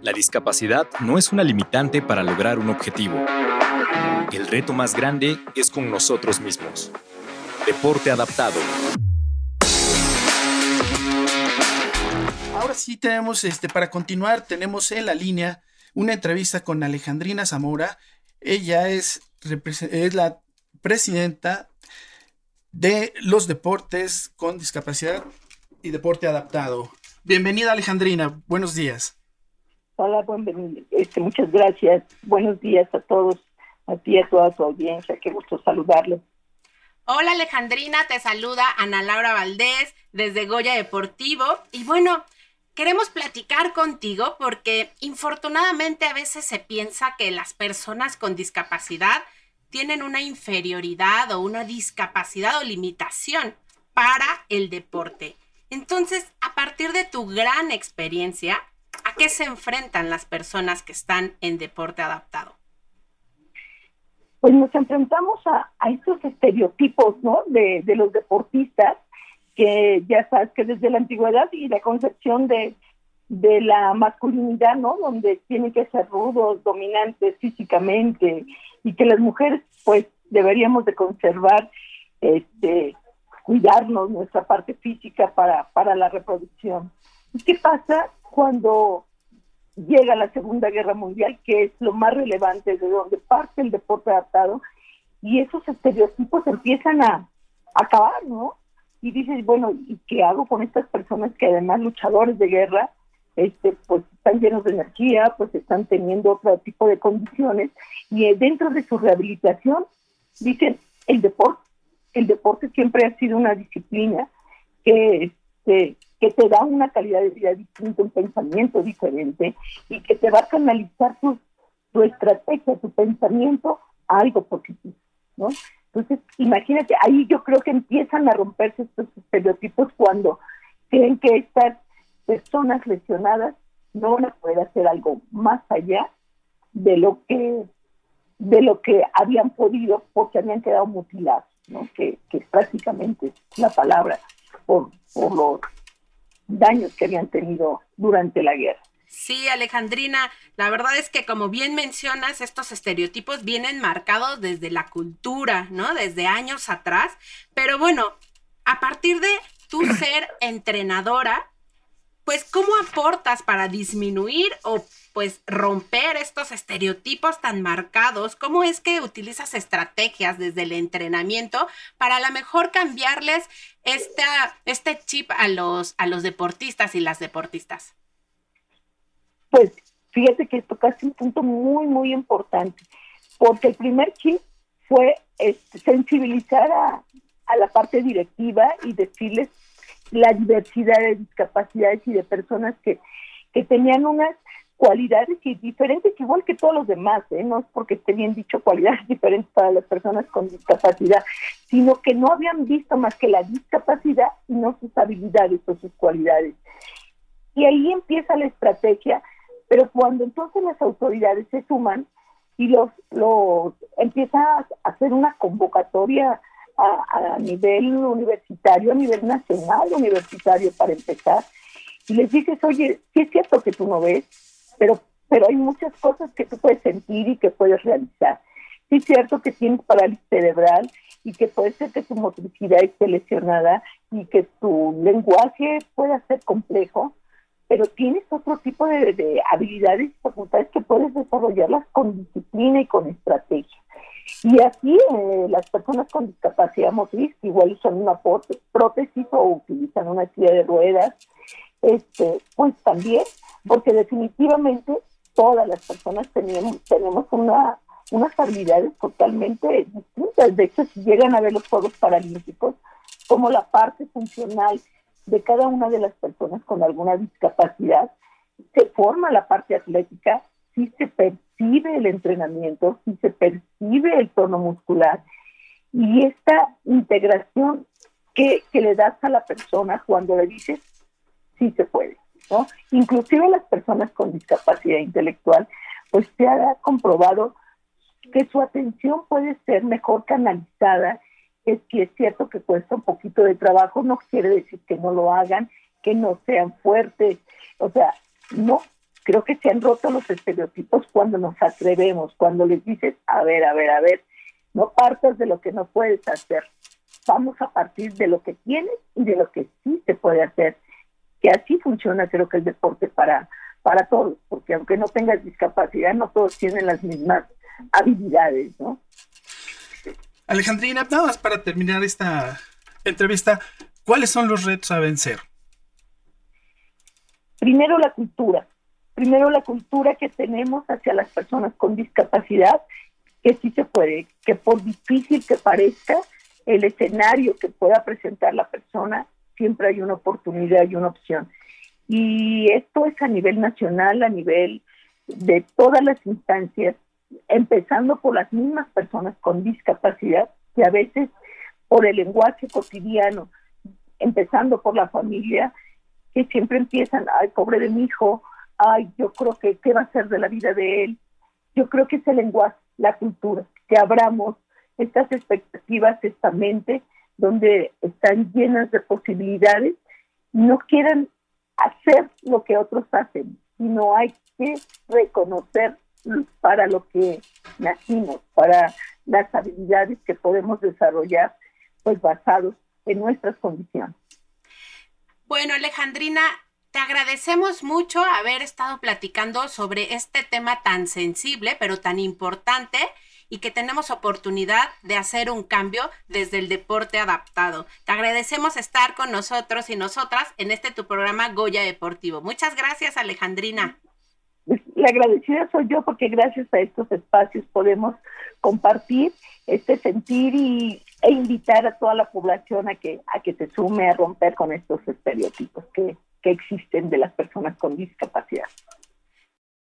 La discapacidad no es una limitante para lograr un objetivo. El reto más grande es con nosotros mismos. Deporte adaptado. Ahora sí tenemos, este, para continuar, tenemos en la línea una entrevista con Alejandrina Zamora. Ella es, es la presidenta de los deportes con discapacidad y deporte adaptado. Bienvenida Alejandrina, buenos días. Hola, este, muchas gracias. Buenos días a todos, a ti y a toda tu audiencia. Qué gusto saludarlos. Hola Alejandrina, te saluda Ana Laura Valdés desde Goya Deportivo. Y bueno, queremos platicar contigo porque infortunadamente a veces se piensa que las personas con discapacidad tienen una inferioridad o una discapacidad o limitación para el deporte. Entonces, a partir de tu gran experiencia, ¿a qué se enfrentan las personas que están en deporte adaptado? Pues nos enfrentamos a, estos estereotipos, ¿no? De, los deportistas, que ya sabes que desde la antigüedad y la concepción de, de la masculinidad, ¿no? Donde tienen que ser rudos, dominantes físicamente y que las mujeres, pues, deberíamos de conservar, este, cuidarnos nuestra parte física para, para la reproducción. ¿Y qué pasa cuando llega la Segunda Guerra Mundial, que es lo más relevante de donde parte el deporte adaptado, y esos estereotipos empiezan a, acabar, ¿no? Y dices, bueno, ¿y qué hago con estas personas que además luchadores de guerra, este, pues están llenos de energía, pues están teniendo otro tipo de condiciones, y dentro de su rehabilitación, dicen, el deporte el deporte siempre ha sido una disciplina que, este, que te da una calidad de vida distinta, un pensamiento diferente y que te va a canalizar tu, tu estrategia, tu pensamiento a algo positivo, ¿no? Entonces, imagínate, ahí yo creo que empiezan a romperse estos estereotipos cuando creen que estas personas lesionadas no van a poder hacer algo más allá de lo que de lo que habían podido porque habían quedado mutilados que, que prácticamente la palabra por, por los daños que habían tenido durante la guerra. Sí, Alejandrina, la verdad es que como bien mencionas, estos estereotipos vienen marcados desde la cultura, ¿no? Desde años atrás, pero bueno, a partir de tu ser entrenadora, pues ¿cómo aportas para disminuir o pues romper estos estereotipos tan marcados? ¿Cómo es que utilizas estrategias desde el entrenamiento para a lo mejor cambiarles esta, este chip a los, a los deportistas y las deportistas? Pues fíjate que esto casi un punto muy, muy importante, porque el primer chip fue este, sensibilizar a, a la parte directiva y decirles la diversidad de discapacidades y de personas que, que tenían unas cualidades y diferentes igual que todos los demás, ¿eh? no es porque esté bien dicho cualidades diferentes para las personas con discapacidad, sino que no habían visto más que la discapacidad y no sus habilidades o sus cualidades. Y ahí empieza la estrategia, pero cuando entonces las autoridades se suman y los, los empieza a hacer una convocatoria a, nivel universitario, a nivel nacional universitario para empezar, y les dices, oye, sí es cierto que tú no ves, pero, pero hay muchas cosas que tú puedes sentir y que puedes realizar. Sí es cierto que tienes parálisis cerebral y que puede ser que tu motricidad esté lesionada y que tu lenguaje pueda ser complejo, pero tienes otro tipo de, de habilidades y facultades que puedes desarrollarlas con disciplina y con estrategia. Y así eh, las personas con discapacidad motriz igual usan una prótesis o utilizan una silla de ruedas, este, pues también porque definitivamente todas las personas tenemos, tenemos una, unas habilidades totalmente distintas. De hecho, si llegan a ver los Juegos Paralímpicos, como la parte funcional de cada una de las personas con alguna discapacidad, se forma la parte atlética, si se percibe el entrenamiento, si se percibe el tono muscular y esta integración que, que le das a la persona cuando le dices, sí se puede. Inclusive las personas con discapacidad intelectual, pues se ha comprobado que su atención puede ser mejor canalizada, es que es cierto que cuesta un poquito de trabajo, no quiere decir que no lo hagan, que no sean fuertes, o sea, No, creo que se han roto los estereotipos cuando nos atrevemos, cuando les dices, a ver, a ver, a ver, no partas de lo que no puedes hacer, vamos a partir de lo que tienes y de lo que sí se puede hacer. Que así funciona creo que el deporte para, para todos, porque aunque no tengas discapacidad, no todos tienen las mismas habilidades, ¿no? Alejandrina, nada más para terminar esta entrevista, ¿cuáles son los retos a vencer? Primero la cultura, primero la cultura que tenemos hacia las personas con discapacidad, que sí se puede, que por difícil que parezca, el escenario que pueda presentar la persona, siempre hay una oportunidad y una opción. Y esto es a nivel nacional, a nivel de todas las instancias, empezando por las mismas personas con discapacidad, que a veces por el lenguaje cotidiano, empezando por la familia, que siempre empiezan, ay, pobre de mi hijo, ay, yo creo que, ¿qué va a ser de la vida de él? Yo creo que es el lenguaje, la cultura, que abramos estas expectativas, esta mente, donde están llenas de posibilidades, no quieran hacer lo que otros hacen, sino hay que reconocer para lo que nacimos, para las habilidades que podemos desarrollar, pues basados en nuestras condiciones. Bueno, Alejandrina, te agradecemos mucho haber estado platicando sobre este tema tan sensible, pero tan importante y que tenemos oportunidad de hacer un cambio desde el deporte adaptado. Te agradecemos estar con nosotros y nosotras en este tu programa Goya Deportivo. Muchas gracias, Alejandrina. La agradecida soy yo porque gracias a estos espacios podemos compartir este sentir y, e invitar a toda la población a que, a que se sume a romper con estos estereotipos que, que existen de las personas con discapacidad.